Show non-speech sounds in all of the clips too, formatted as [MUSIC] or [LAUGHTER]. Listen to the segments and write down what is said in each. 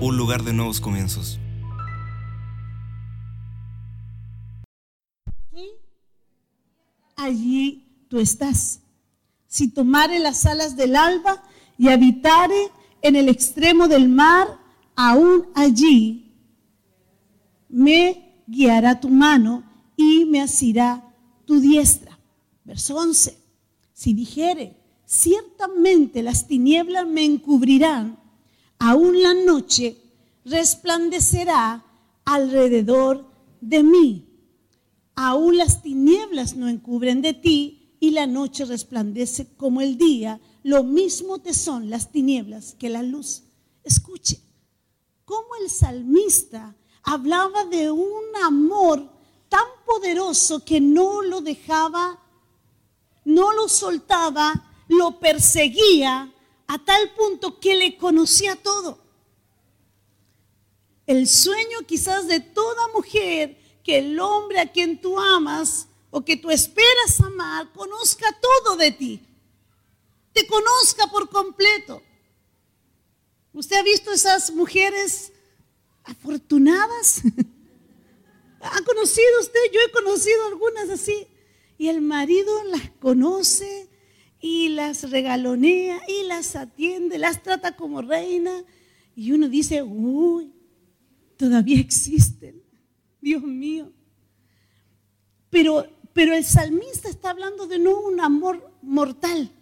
un lugar de nuevos comienzos. allí tú estás. Si tomare las alas del alba y habitare en el extremo del mar, aún allí me guiará tu mano y me asirá tu diestra. Verso 11. Si dijere, ciertamente las tinieblas me encubrirán, aún la noche resplandecerá alrededor de mí. Aún las tinieblas no encubren de ti y la noche resplandece como el día. Lo mismo te son las tinieblas que la luz. Escuche, cómo el salmista hablaba de un amor tan poderoso que no lo dejaba, no lo soltaba, lo perseguía a tal punto que le conocía todo. El sueño quizás de toda mujer que el hombre a quien tú amas o que tú esperas amar conozca todo de ti. Te conozca por completo. ¿Usted ha visto esas mujeres afortunadas? [LAUGHS] ¿Ha conocido usted? Yo he conocido algunas así. Y el marido las conoce y las regalonea y las atiende, las trata como reina. Y uno dice, uy, todavía existen. Dios mío. Pero, pero el salmista está hablando de no un amor mortal.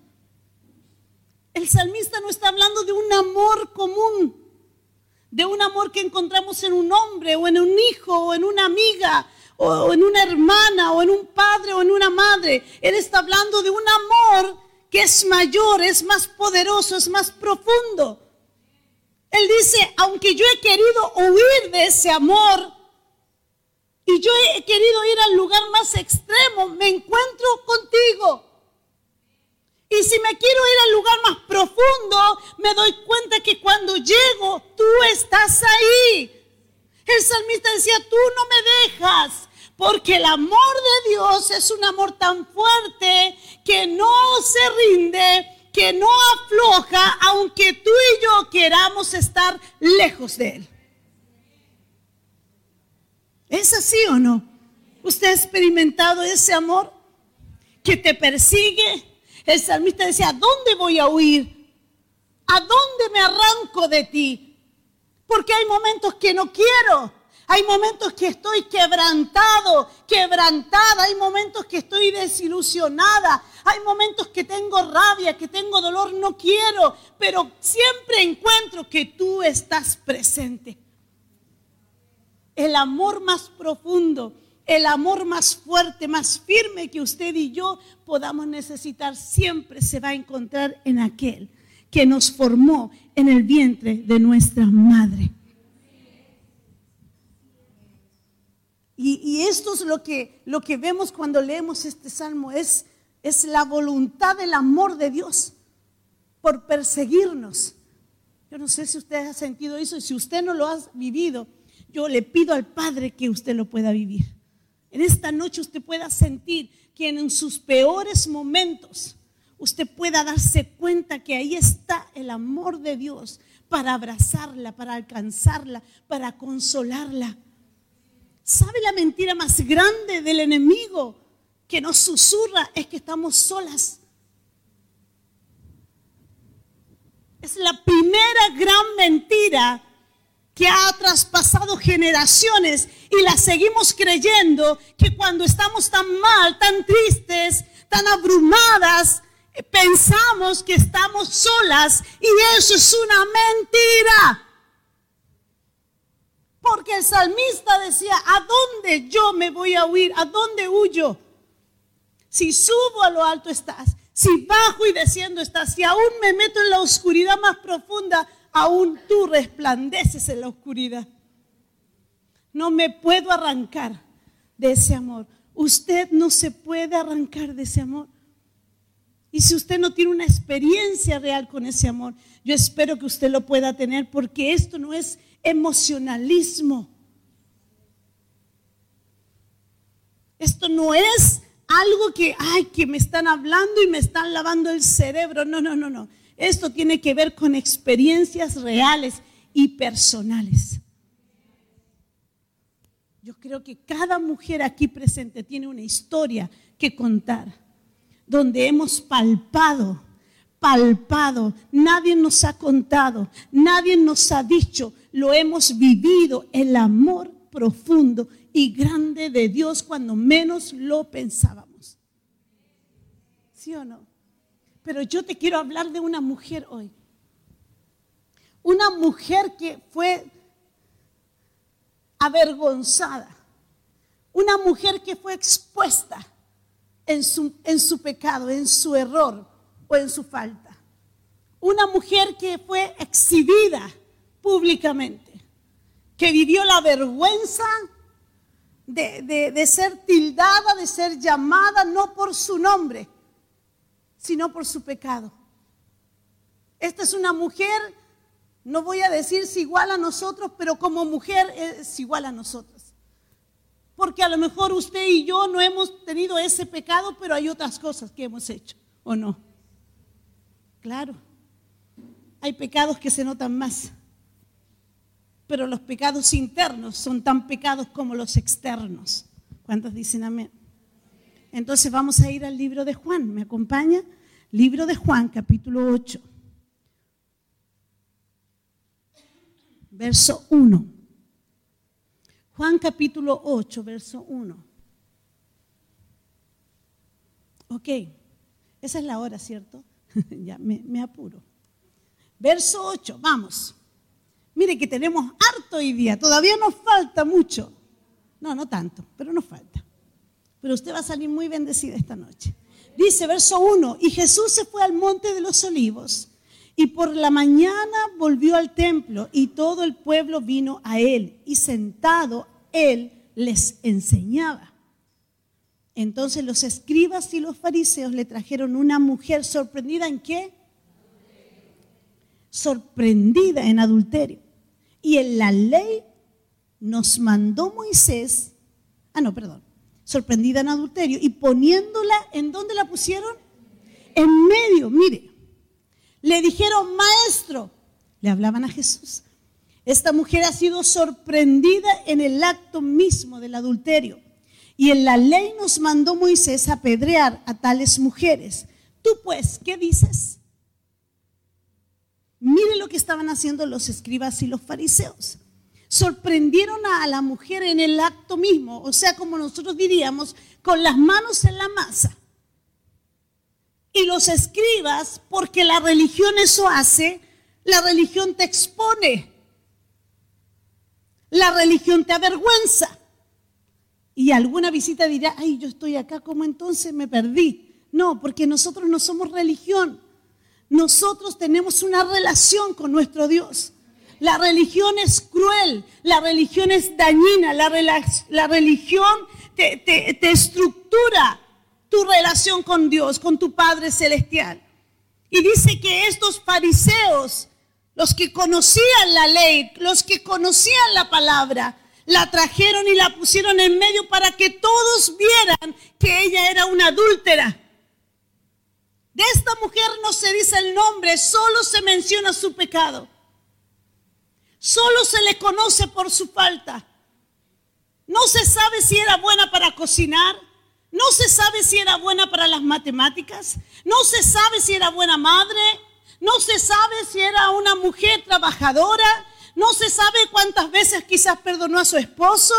El salmista no está hablando de un amor común, de un amor que encontramos en un hombre o en un hijo o en una amiga o en una hermana o en un padre o en una madre. Él está hablando de un amor que es mayor, es más poderoso, es más profundo. Él dice, aunque yo he querido huir de ese amor, y yo he querido ir al lugar más extremo, me encuentro contigo. Y si me quiero ir al lugar más profundo, me doy cuenta que cuando llego, tú estás ahí. El salmista decía, tú no me dejas, porque el amor de Dios es un amor tan fuerte que no se rinde, que no afloja, aunque tú y yo queramos estar lejos de Él. ¿Es así o no? ¿Usted ha experimentado ese amor que te persigue? El salmista decía, ¿a dónde voy a huir? ¿A dónde me arranco de ti? Porque hay momentos que no quiero. Hay momentos que estoy quebrantado, quebrantada. Hay momentos que estoy desilusionada. Hay momentos que tengo rabia, que tengo dolor. No quiero. Pero siempre encuentro que tú estás presente el amor más profundo, el amor más fuerte, más firme que usted y yo podamos necesitar, siempre se va a encontrar en aquel que nos formó en el vientre de nuestra madre. Y, esto es lo que, lo que vemos cuando leemos este salmo, es, es la voluntad del amor de Dios por perseguirnos. Yo no sé si usted ha sentido eso y si usted no lo ha vivido, yo le pido al Padre que usted lo pueda vivir. En esta noche usted pueda sentir que en sus peores momentos usted pueda darse cuenta que ahí está el amor de Dios para abrazarla, para alcanzarla, para consolarla. ¿Sabe la mentira más grande del enemigo que nos susurra? Es que estamos solas. Es la primera gran mentira que ha traspasado generaciones y la seguimos creyendo que cuando estamos tan mal, tan tristes, tan abrumadas, eh, pensamos que estamos solas y eso es una mentira. Porque el salmista decía, ¿a dónde yo me voy a huir? ¿A dónde huyo? Si subo a lo alto estás, si bajo y desciendo estás, si aún me meto en la oscuridad más profunda, aún tú resplandeces en la oscuridad. No me puedo arrancar de ese amor. Usted no se puede arrancar de ese amor. Y si usted no tiene una experiencia real con ese amor, yo espero que usted lo pueda tener porque esto no es emocionalismo. Esto no es algo que, ay, que me están hablando y me están lavando el cerebro. No, no, no, no. Esto tiene que ver con experiencias reales y personales. Yo creo que cada mujer aquí presente tiene una historia que contar, donde hemos palpado, palpado, nadie nos ha contado, nadie nos ha dicho, lo hemos vivido, el amor profundo y grande de Dios cuando menos lo pensábamos. ¿Sí o no? Pero yo te quiero hablar de una mujer hoy. Una mujer que fue avergonzada. Una mujer que fue expuesta en su, en su pecado, en su error o en su falta. Una mujer que fue exhibida públicamente, que vivió la vergüenza de, de, ser tildada, de ser llamada no por su nombre, sino por su pecado. Esta es una mujer no voy a decir si igual a nosotros, pero como mujer es igual a nosotros. Porque a lo mejor usted y yo no hemos tenido ese pecado, pero hay otras cosas que hemos hecho, ¿o no? Claro, hay pecados que se notan más, pero los pecados internos son tan pecados como los externos. ¿Cuántos dicen amén? Entonces vamos a ir al libro de Juan. ¿Me acompaña? Libro de Juan, capítulo 8. Verso 1. Juan capítulo 8, verso 1. Ok, esa es la hora, ¿cierto? [LAUGHS] ya me, me, apuro. Verso 8, vamos. Mire que tenemos harto hoy día, todavía nos falta mucho. No, no tanto, pero nos falta. Pero usted va a salir muy bendecida esta noche. Dice verso 1, y Jesús se fue al monte de los olivos y por la mañana volvió al templo y todo el pueblo vino a él y sentado él les enseñaba. Entonces los escribas y los fariseos le trajeron una mujer sorprendida en qué? Sorprendida en adulterio. Y en la ley nos mandó Moisés, ah no, perdón, sorprendida en adulterio y poniéndola, ¿en dónde la pusieron? En medio, mire, le dijeron, maestro, le hablaban a Jesús. Esta mujer ha sido sorprendida en el acto mismo del adulterio. Y en la ley nos mandó Moisés apedrear a tales mujeres. Tú pues, ¿qué dices? Mire lo que estaban haciendo los escribas y los fariseos. Sorprendieron a la mujer en el acto mismo, o sea, como nosotros diríamos, con las manos en la masa y los escribas, porque la religión eso hace, la religión te expone, la religión te avergüenza. Y alguna visita dirá, ay, yo estoy acá, como entonces me perdí? No, porque nosotros no somos religión. Nosotros tenemos una relación con nuestro Dios. La religión es cruel, la religión es dañina, la, la religión te estructura, tu relación con Dios, con tu Padre Celestial. Y dice que estos fariseos, los que conocían la ley, los que conocían la palabra, la trajeron y la pusieron en medio para que todos vieran que ella era una adúltera. De esta mujer no se dice el nombre, solo se menciona su pecado. Solo se le conoce por su falta. No se sabe si era buena para cocinar, no se sabe si era buena para las matemáticas. No se sabe si era buena madre. No se sabe si era una mujer trabajadora. No se sabe cuántas veces quizás perdonó a su esposo.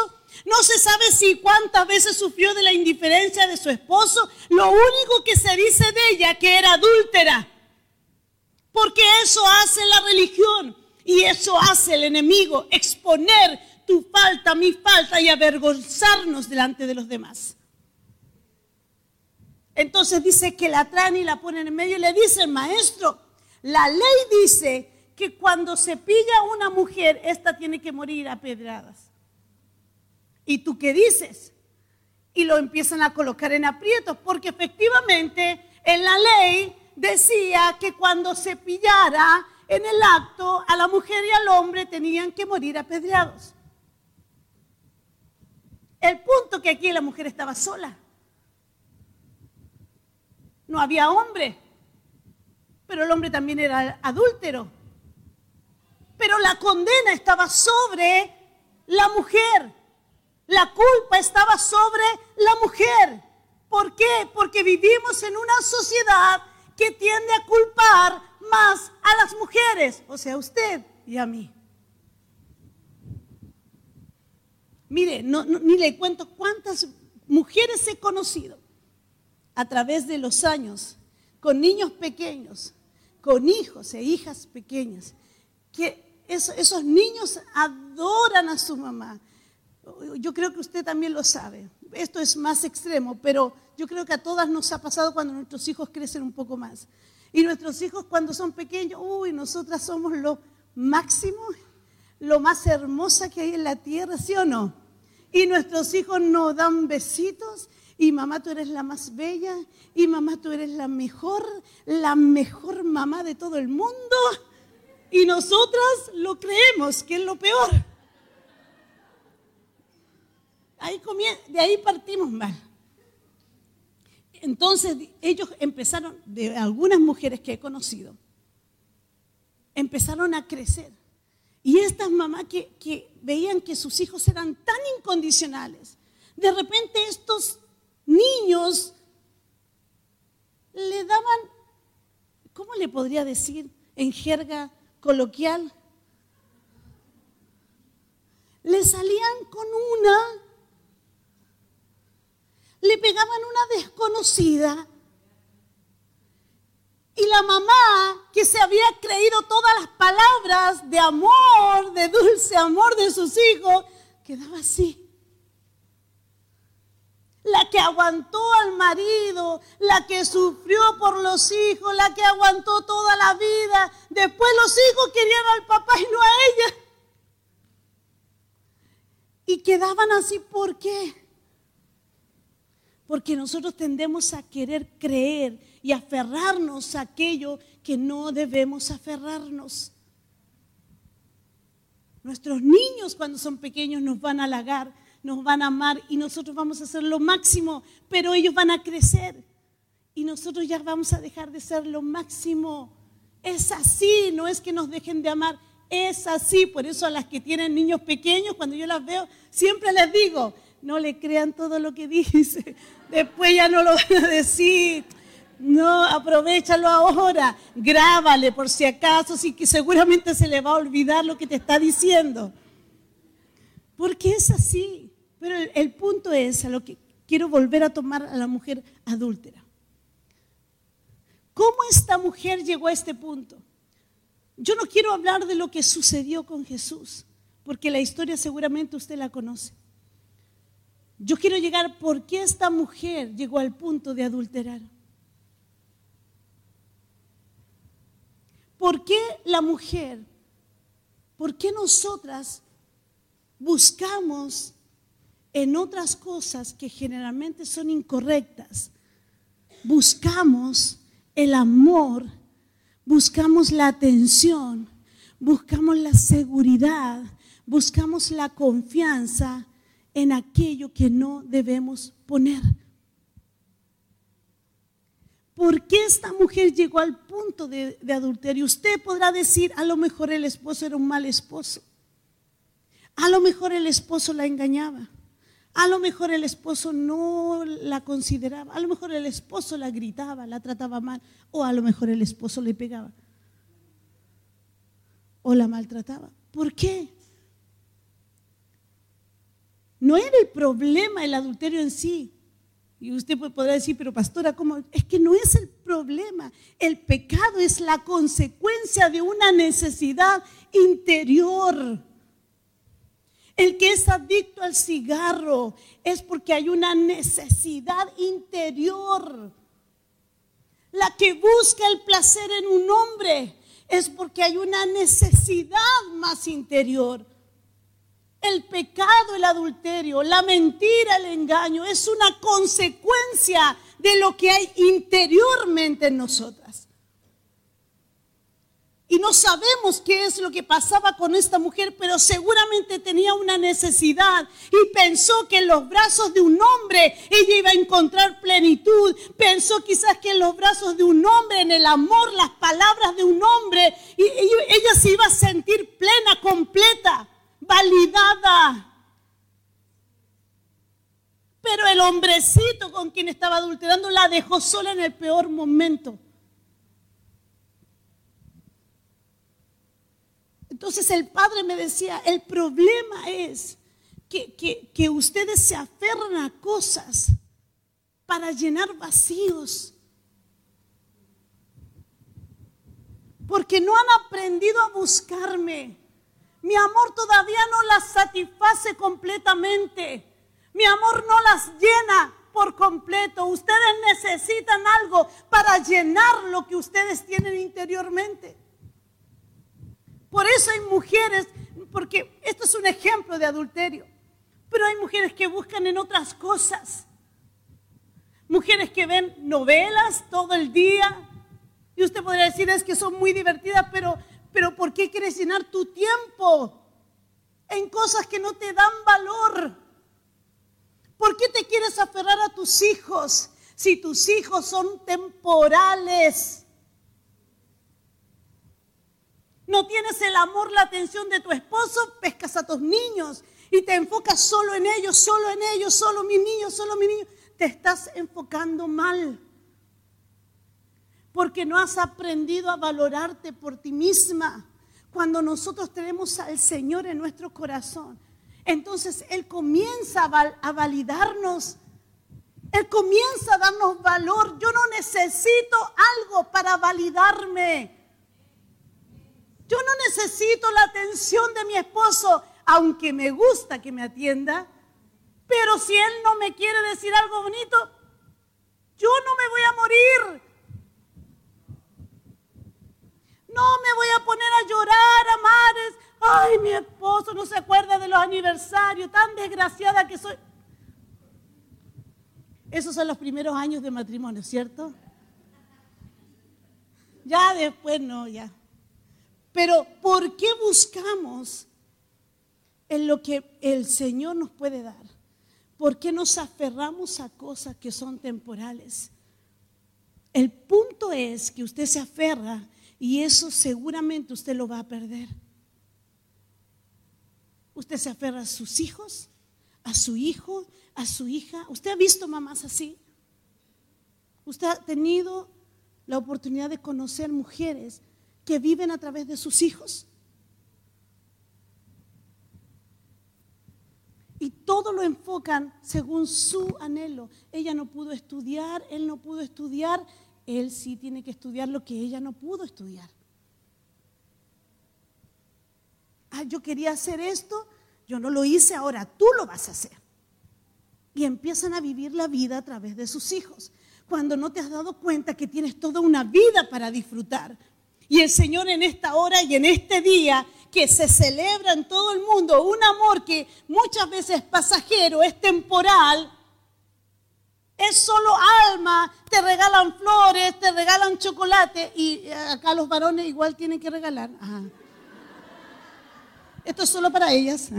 No se sabe si cuántas veces sufrió de la indiferencia de su esposo. Lo único que se dice de ella que era adúltera. Porque eso hace la religión y eso hace el enemigo, exponer tu falta, mi falta y avergonzarnos delante de los demás. Entonces dice que la traen y la ponen en medio y le dicen, maestro, la ley dice que cuando se pilla una mujer, esta tiene que morir a pedradas. ¿Y tú qué dices? Y lo empiezan a colocar en aprietos, porque efectivamente en la ley decía que cuando se pillara en el acto a la mujer y al hombre tenían que morir apedreados. El punto que aquí la mujer estaba sola. No había hombre, pero el hombre también era adúltero. Pero la condena estaba sobre la mujer. La culpa estaba sobre la mujer. ¿Por qué? Porque vivimos en una sociedad que tiende a culpar más a las mujeres, o sea, a usted y a mí. Mire, ni le cuento cuántas mujeres he conocido a través de los años, con niños pequeños, con hijos e hijas pequeñas, que esos niños adoran a su mamá. Yo creo que usted también lo sabe. Esto es más extremo, pero yo creo que a todas nos ha pasado cuando nuestros hijos crecen un poco más. Y nuestros hijos cuando son pequeños, uy, nosotras somos lo máximo, lo más hermosa que hay en la tierra, ¿sí o no? Y nuestros hijos nos dan besitos y mamá tú eres la más bella y mamá tú eres la mejor, la mejor mamá de todo el mundo. Y nosotras lo creemos, que es lo peor. De ahí partimos mal. Entonces ellos empezaron, de algunas mujeres que he conocido, empezaron a crecer. Y estas mamás que veían que sus hijos eran tan incondicionales, de repente estos niños le daban, ¿cómo le podría decir en jerga coloquial? Le salían con una le pegaban una desconocida. Y la mamá, que se había creído todas las palabras de amor, de dulce amor de sus hijos, quedaba así. La que aguantó al marido, la que sufrió por los hijos, la que aguantó toda la vida. Después los hijos querían al papá y no a ella. Y quedaban así, ¿por qué? Porque nosotros tendemos a querer creer y aferrarnos a aquello que no debemos aferrarnos. Nuestros niños cuando son pequeños nos van a halagar, nos van a amar y nosotros vamos a hacer lo máximo, pero ellos van a crecer y nosotros ya vamos a dejar de ser lo máximo. Es así, no es que nos dejen de amar, es así. Por eso a las que tienen niños pequeños, cuando yo las veo, siempre les digo, no le crean todo lo que [LAUGHS] dice. Después ya no lo van a decir. No, aprovechalo ahora. Grábale por si acaso, sí que seguramente se le va a olvidar lo que te está diciendo. Porque es así. Pero el, punto es a lo que quiero volver a tomar a la mujer adúltera. ¿Cómo esta mujer llegó a este punto? Yo no quiero hablar de lo que sucedió con Jesús, porque la historia seguramente usted la conoce. Yo quiero llegar por qué esta mujer llegó al punto de adulterar. ¿Por qué la mujer? ¿Por qué nosotras buscamos en otras cosas que generalmente son incorrectas? Buscamos el amor, buscamos la atención, buscamos la seguridad, buscamos la confianza en aquello que no debemos poner. ¿Por qué esta mujer llegó al punto de, adulterio? Usted podrá decir, a lo mejor el esposo era un mal esposo. A lo mejor el esposo la engañaba. A lo mejor el esposo no la consideraba. A lo mejor el esposo la gritaba, la trataba mal. O a lo mejor el esposo le pegaba. O la maltrataba. ¿Por qué? No era el problema el adulterio en sí. Y usted podrá decir, pero pastora, ¿cómo? Es que no es el problema. El pecado es la consecuencia de una necesidad interior. El que es adicto al cigarro es porque hay una necesidad interior. La que busca el placer en un hombre es porque hay una necesidad más interior. El pecado, el adulterio, la mentira, el engaño es una consecuencia de lo que hay interiormente en nosotras. Y no sabemos qué es lo que pasaba con esta mujer, pero seguramente tenía una necesidad y pensó que en los brazos de un hombre ella iba a encontrar plenitud. Pensó quizás que en los brazos de un hombre, en el amor, las palabras de un hombre, ella se iba a sentir plena, completa, validada. Pero el hombrecito con quien estaba adulterando la dejó sola en el peor momento. Entonces el padre me decía, el problema es que, que, ustedes se aferran a cosas para llenar vacíos. Porque no han aprendido a buscarme. Mi amor todavía no las satisface completamente. Mi amor no las llena por completo. Ustedes necesitan algo para llenar lo que ustedes tienen interiormente. Por eso hay mujeres, porque esto es un ejemplo de adulterio, pero hay mujeres que buscan en otras cosas. Mujeres que ven novelas todo el día. Y usted podría decir es que son muy divertidas, pero, pero ¿por qué quieres llenar tu tiempo en cosas que no te dan valor? ¿Por qué te quieres aferrar a tus hijos si tus hijos son temporales? No tienes el amor, la atención de tu esposo, pescas a tus niños y te enfocas solo en ellos, solo en ellos, solo mis niños, solo mis niños. Te estás enfocando mal. Porque no has aprendido a valorarte por ti misma. Cuando nosotros tenemos al Señor en nuestro corazón, entonces Él comienza a validarnos. Él comienza a darnos valor. Yo no necesito algo para validarme. Yo no necesito la atención de mi esposo, aunque me gusta que me atienda. Pero si él no me quiere decir algo bonito, yo no me voy a morir. No me voy a poner a llorar a mares. Ay, mi esposo no se acuerda de los aniversarios, tan desgraciada que soy. Esos son los primeros años de matrimonio, ¿cierto? Ya después no, ya. Pero ¿por qué buscamos en lo que el Señor nos puede dar? ¿Por qué nos aferramos a cosas que son temporales? El punto es que usted se aferra y eso seguramente usted lo va a perder. Usted se aferra a sus hijos, a su hijo, a su hija. ¿Usted ha visto mamás así? ¿Usted ha tenido la oportunidad de conocer mujeres que viven a través de sus hijos. Y todo lo enfocan según su anhelo. Ella no pudo estudiar, él no pudo estudiar, él sí tiene que estudiar lo que ella no pudo estudiar. Ah, yo quería hacer esto, yo no lo hice, ahora tú lo vas a hacer. Y empiezan a vivir la vida a través de sus hijos. Cuando no te has dado cuenta que tienes toda una vida para disfrutar, y el Señor en esta hora y en este día que se celebra en todo el mundo, un amor que muchas veces es pasajero, es temporal, es solo alma, te regalan flores, te regalan chocolate y acá los varones igual tienen que regalar. Esto es solo para ellas. [LAUGHS]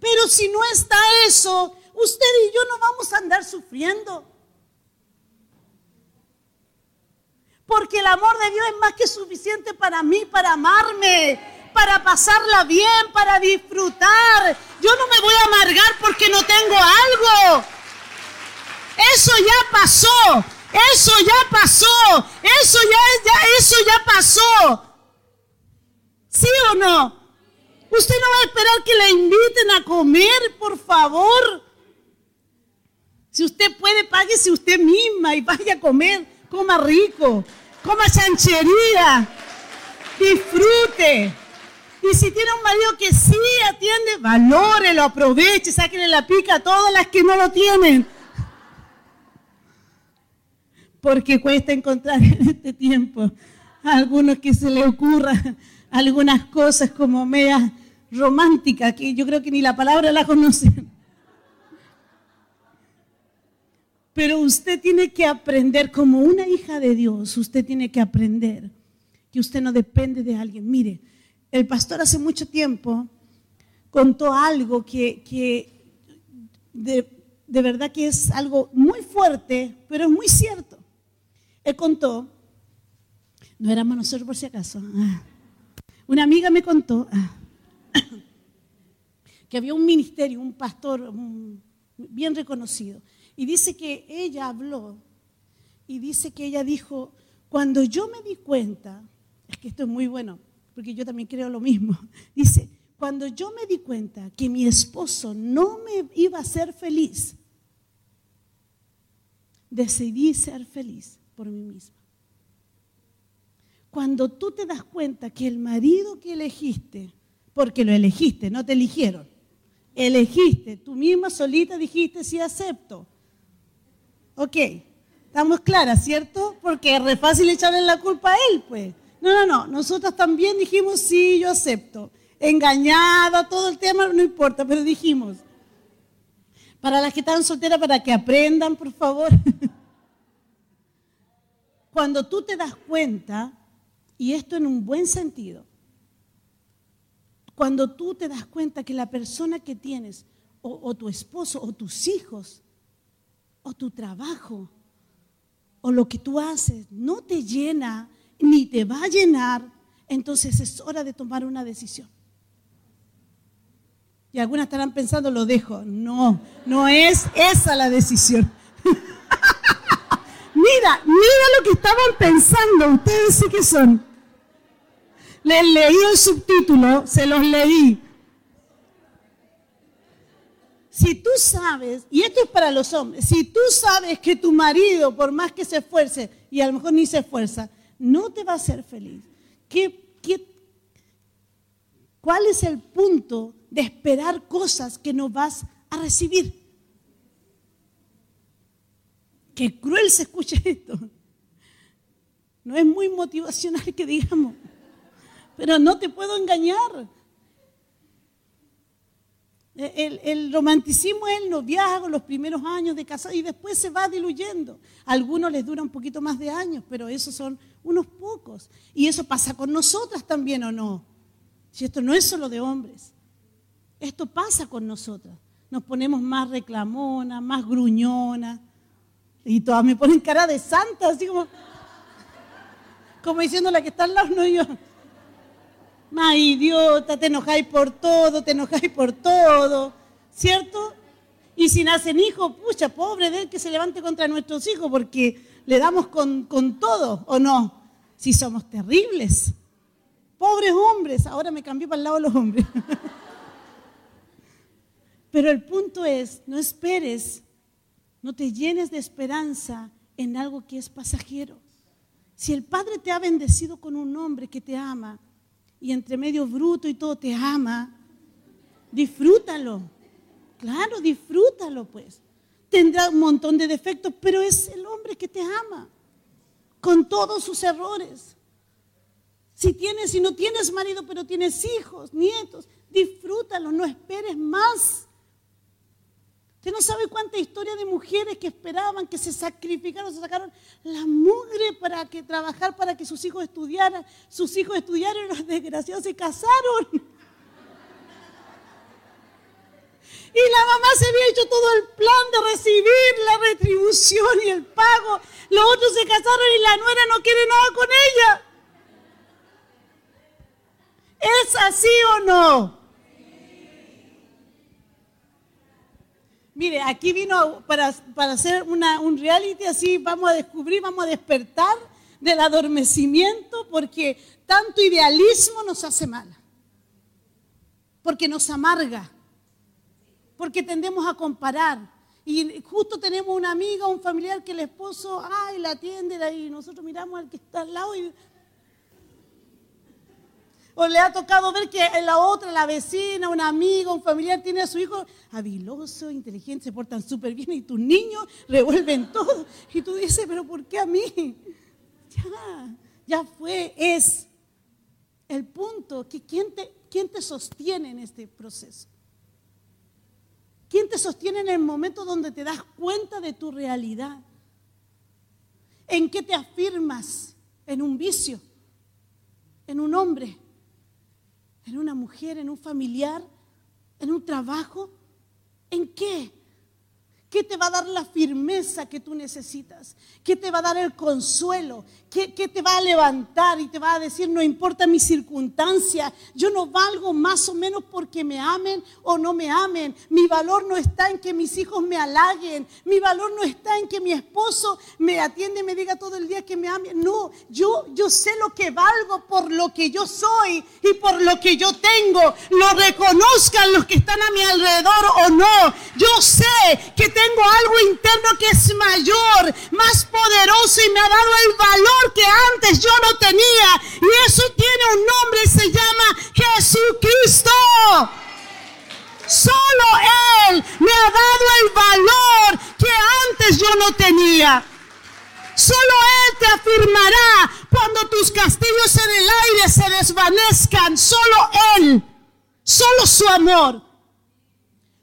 Pero si no está eso, usted y yo no vamos a andar sufriendo. Porque el amor de Dios es más que suficiente para mí, para amarme, para pasarla bien, para disfrutar. Yo no me voy a amargar porque no tengo algo. Eso ya pasó. Eso ya pasó. Eso ya, ya, eso ya pasó. ¿Sí o no? Usted no va a esperar que le inviten a comer, por favor. Si usted puede, páguese usted misma y vaya a comer coma rico, coma chanchería, disfrute. Y si tiene un marido que sí atiende, valórelo, aproveche, sáquenle la pica a todas las que no lo tienen. Porque cuesta encontrar en este tiempo a algunos que se le ocurra algunas cosas como media románticas, que yo creo que ni la palabra la conocen. Pero usted tiene que aprender, como una hija de Dios, usted tiene que aprender que usted no depende de alguien. Mire, el pastor hace mucho tiempo contó algo que, que de, verdad que es algo muy fuerte, pero es muy cierto. Él contó, no éramos nosotros por si acaso, ah. una amiga me contó ah, [COUGHS] que había un ministerio, un pastor bien reconocido, y dice que ella habló, y dice que ella dijo, cuando yo me di cuenta, es que esto es muy bueno, porque yo también creo lo mismo, [LAUGHS] dice, cuando yo me di cuenta que mi esposo no me iba a hacer feliz, decidí ser feliz por mí misma. Cuando tú te das cuenta que el marido que elegiste, porque lo elegiste, no te eligieron, elegiste, tú misma solita dijiste sí acepto. Ok, estamos claras, ¿cierto? Porque es re fácil echarle la culpa a él, pues. No, no, no, nosotros también dijimos sí, yo acepto. Engañada, todo el tema, no importa, pero dijimos. Para las que están solteras, para que aprendan, por favor. [LAUGHS] Cuando tú te das cuenta, y esto en un buen sentido, cuando tú te das cuenta que la persona que tienes, o tu esposo, o tus hijos, o tu trabajo, o lo que tú haces, no te llena, ni te va a llenar, entonces es hora de tomar una decisión. Y algunas estarán pensando, lo dejo. No, no es esa la decisión. [LAUGHS] mira, mira lo que estaban pensando. Ustedes sí que son. Les leí el subtítulo, se los leí. Si tú sabes, y esto es para los hombres, si tú sabes que tu marido, por más que se esfuerce, y a lo mejor ni se esfuerza, no te va a hacer feliz, ¿qué, qué, cuál es el punto de esperar cosas que no vas a recibir? Qué cruel se escucha esto. No es muy motivacional que digamos, pero no te puedo engañar. El, romanticismo es el noviazgo, los primeros años de casado y después se va diluyendo. A algunos les dura un poquito más de años, pero esos son unos pocos. Y eso pasa con nosotras también o no. Si esto no es solo de hombres, esto pasa con nosotras. Nos ponemos más reclamonas, más gruñonas. Y todas me ponen cara de santa, así como, como diciendo la que está al lado, no yo. Más idiota, te enojáis por todo, te enojáis por todo, ¿cierto? Y si nacen hijos, pucha, pobre de que se levante contra nuestros hijos porque le damos con, con todo, ¿o no? Si somos terribles. Pobres hombres, ahora me cambié para el lado de los hombres. [LAUGHS] Pero el punto es, no esperes, no te llenes de esperanza en algo que es pasajero. Si el Padre te ha bendecido con un hombre que te ama, y entre medio bruto y todo te ama, disfrútalo. Claro, disfrútalo pues. Tendrá un montón de defectos, pero es el hombre que te ama, con todos sus errores. Si tienes, si no tienes marido, pero tienes hijos, nietos, disfrútalo, no esperes más. Usted no sabe cuánta historia de mujeres que esperaban, que se sacrificaron, se sacaron la mugre para que trabajar para que sus hijos estudiaran. Sus hijos estudiaron y los desgraciados se casaron. Y la mamá se había hecho todo el plan de recibir la retribución y el pago. Los otros se casaron y la nuera no quiere nada con ella. ¿Es así o no? Mire, aquí vino para, para hacer un reality así, vamos a descubrir, vamos a despertar del adormecimiento porque tanto idealismo nos hace mal, porque nos amarga, porque tendemos a comparar. Y justo tenemos una amiga, un familiar que el esposo, ay, la atiende y nosotros miramos al que está al lado y o le ha tocado ver que la otra, la vecina, una amiga, un familiar tiene a su hijo habiloso, inteligente, se portan súper bien y tus niños revuelven todo. Y tú dices, pero ¿por qué a mí? Ya, ya fue, es el punto. Que ¿quién, te, ¿Quién te sostiene en este proceso? ¿Quién te sostiene en el momento donde te das cuenta de tu realidad? ¿En qué te afirmas? ¿En un vicio? en un hombre, en una mujer, en un familiar, en un trabajo? ¿En qué? ¿Qué te va a dar la firmeza que tú necesitas? ¿Qué te va a dar el consuelo? ¿Qué, qué, te va a levantar y te va a decir, no importa mi circunstancia, yo no valgo más o menos porque me amen o no me amen. Mi valor no está en que mis hijos me halaguen. Mi valor no está en que mi esposo me atiende y me diga todo el día que me ame. No, yo, yo sé lo que valgo por lo que yo soy y por lo que yo tengo. Lo reconozcan los que están a mi alrededor o no. Yo sé que tengo algo interno que es mayor, más poderoso y me ha dado el valor que antes yo no tenía. Y eso tiene un nombre y se llama Jesucristo. Solo Él me ha dado el valor que antes yo no tenía. Solo Él te afirmará cuando tus castillos en el aire se desvanezcan. Solo Él. Solo su amor.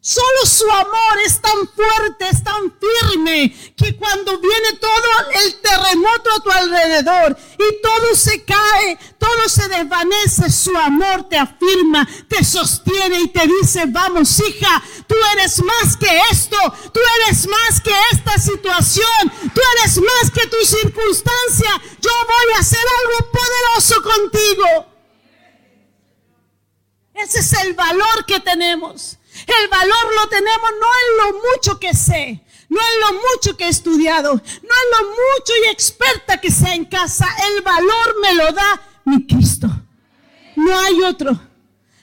Solo su amor es tan fuerte, es tan firme, que cuando viene todo el terremoto a tu alrededor y todo se cae, todo se desvanece, su amor te afirma, te sostiene y te dice, vamos hija, tú eres más que esto, tú eres más que esta situación, tú eres más que tu circunstancia, yo voy a hacer algo poderoso contigo. Ese es el valor que tenemos. El valor lo tenemos no en lo mucho que sé, no en lo mucho que he estudiado, no en lo mucho y experta que sea en casa. El valor me lo da mi Cristo. No hay otro.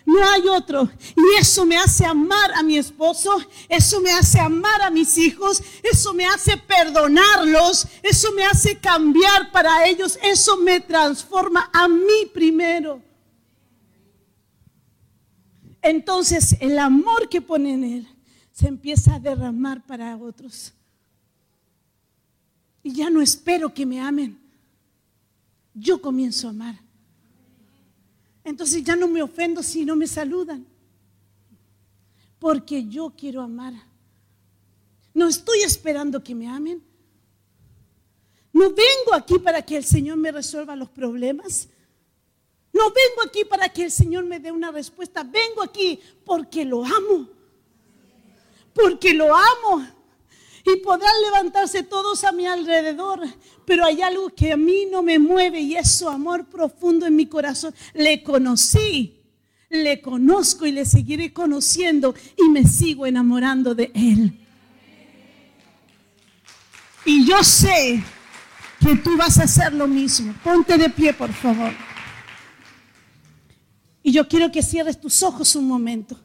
No hay otro. Y eso me hace amar a mi esposo, eso me hace amar a mis hijos, eso me hace perdonarlos, eso me hace cambiar para ellos, eso me transforma a mí primero entonces el amor que pone en él se empieza a derramar para otros. Y ya no espero que me amen. Yo comienzo a amar. Entonces ya no me ofendo si no me saludan. Porque yo quiero amar. No estoy esperando que me amen. No vengo aquí para que el Señor me resuelva los problemas. No vengo aquí para que el Señor me dé una respuesta. Vengo aquí porque lo amo. Porque lo amo. Y podrán levantarse todos a mi alrededor. Pero hay algo que a mí no me mueve y es su amor profundo en mi corazón. Le conocí, le conozco y le seguiré conociendo y me sigo enamorando de Él. Y yo sé que tú vas a hacer lo mismo. Ponte de pie, por favor. Y yo quiero que cierres tus ojos un momento.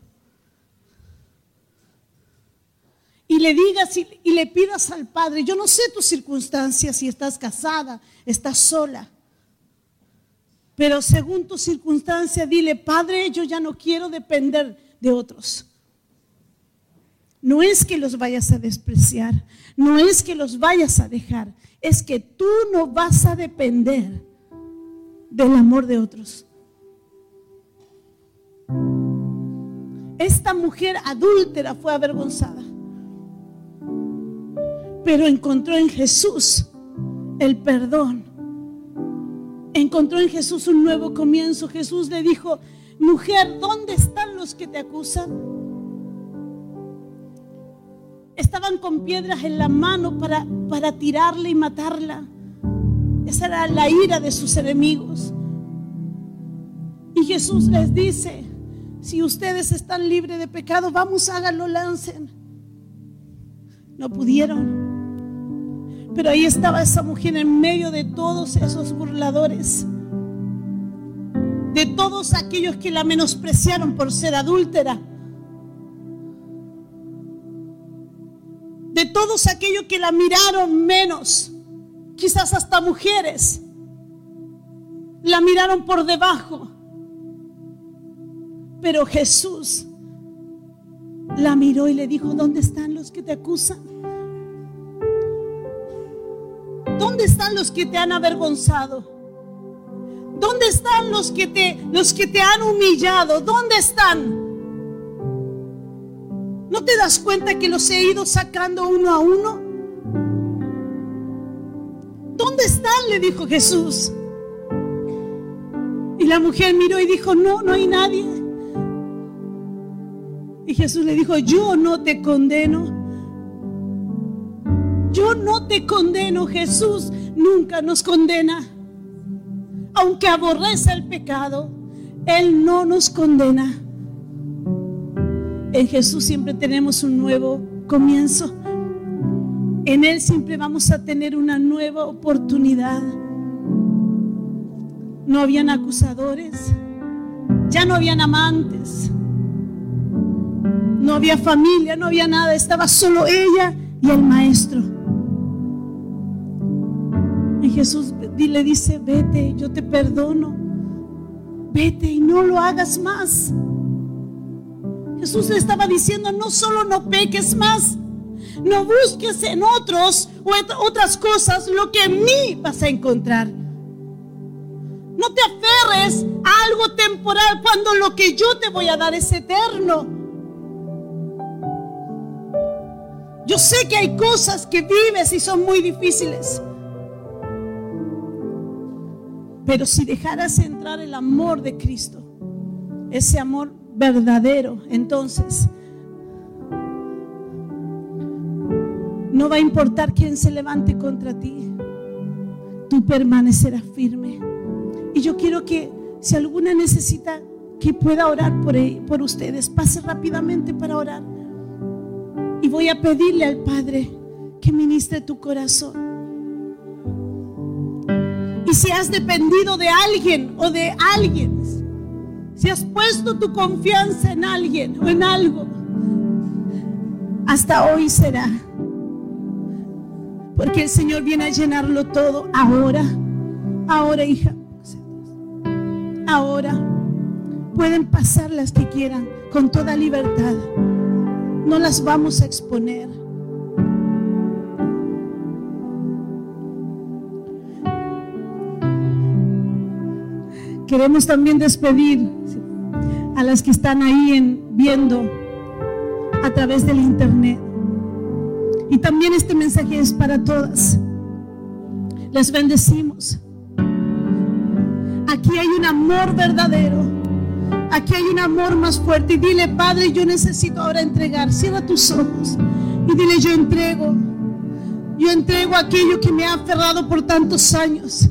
Y le digas y, y, le pidas al Padre, yo no sé tus circunstancias, si estás casada, estás sola. Pero según tu circunstancia, dile, Padre, yo ya no quiero depender de otros. No es que los vayas a despreciar, no es que los vayas a dejar, es que tú no vas a depender del amor de otros. Esta mujer adúltera fue avergonzada, pero encontró en Jesús el perdón. Encontró en Jesús un nuevo comienzo. Jesús le dijo, mujer, ¿dónde están los que te acusan? Estaban con piedras en la mano para, para tirarle y matarla. Esa era la ira de sus enemigos. Y Jesús les dice, si ustedes están libres de pecado, vamos, háganlo, lancen. No pudieron. Pero ahí estaba esa mujer en medio de todos esos burladores. De todos aquellos que la menospreciaron por ser adúltera. De todos aquellos que la miraron menos. Quizás hasta mujeres. La miraron por debajo. Pero Jesús la miró y le dijo, ¿dónde están los que te acusan? ¿Dónde están los que te han avergonzado? ¿Dónde están los que te los que te han humillado? ¿Dónde están? ¿No te das cuenta que los he ido sacando uno a uno? ¿Dónde están? le dijo Jesús. Y la mujer miró y dijo, no, no hay nadie. Y Jesús le dijo, yo no te condeno. Yo no te condeno. Jesús nunca nos condena. Aunque aborrece el pecado, Él no nos condena. En Jesús siempre tenemos un nuevo comienzo. En Él siempre vamos a tener una nueva oportunidad. No habían acusadores, ya no habían amantes, no había familia, no había nada, estaba solo ella y el maestro. Y Jesús le dice, vete, yo te perdono, vete y no lo hagas más. Jesús le estaba diciendo, no solo no peques más, no busques en otros o otras cosas lo que en mí vas a encontrar. No te aferres a algo temporal cuando lo que yo te voy a dar es eterno. Yo sé que hay cosas que vives y son muy difíciles. Pero si dejaras entrar el amor de Cristo, ese amor verdadero, entonces no va a importar quién se levante contra ti, tú permanecerás firme. Y yo quiero que si alguna necesita que pueda orar por, e-, por ustedes, pase rápidamente para orar. Y voy a pedirle al Padre que ministre tu corazón. Y si has dependido de alguien o de alguien, si has puesto tu confianza en alguien o en algo, hasta hoy será. Porque el Señor viene a llenarlo todo ahora. Ahora, hija. Ahora. Pueden pasar las que quieran con toda libertad. No las vamos a exponer. Queremos también despedir a las que están ahí en, viendo a través del internet. Y también este mensaje es para todas. Les bendecimos. Aquí hay un amor verdadero. Aquí hay un amor más fuerte. Y dile, Padre, yo necesito ahora entregar. Cierra tus ojos. Y dile, yo entrego. Yo entrego aquello que me ha aferrado por tantos años.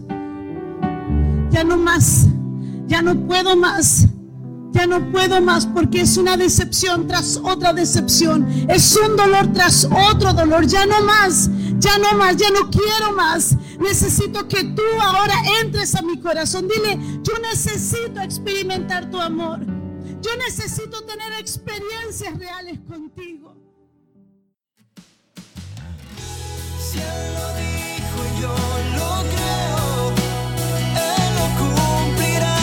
Ya no más. Ya no puedo más. Ya no puedo más porque es una decepción tras otra decepción. Es un dolor tras otro dolor. Ya no más. Ya no más. Ya no quiero más. Necesito que tú ahora entres a mi corazón. Dile, yo necesito experimentar tu amor. Yo necesito tener experiencias reales contigo. Si él lo dijo, yo lo creo. Él lo cumplirá.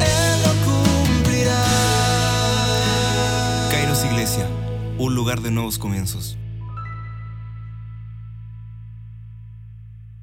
Él lo cumplirá. Kairos Iglesia, un lugar de nuevos comienzos.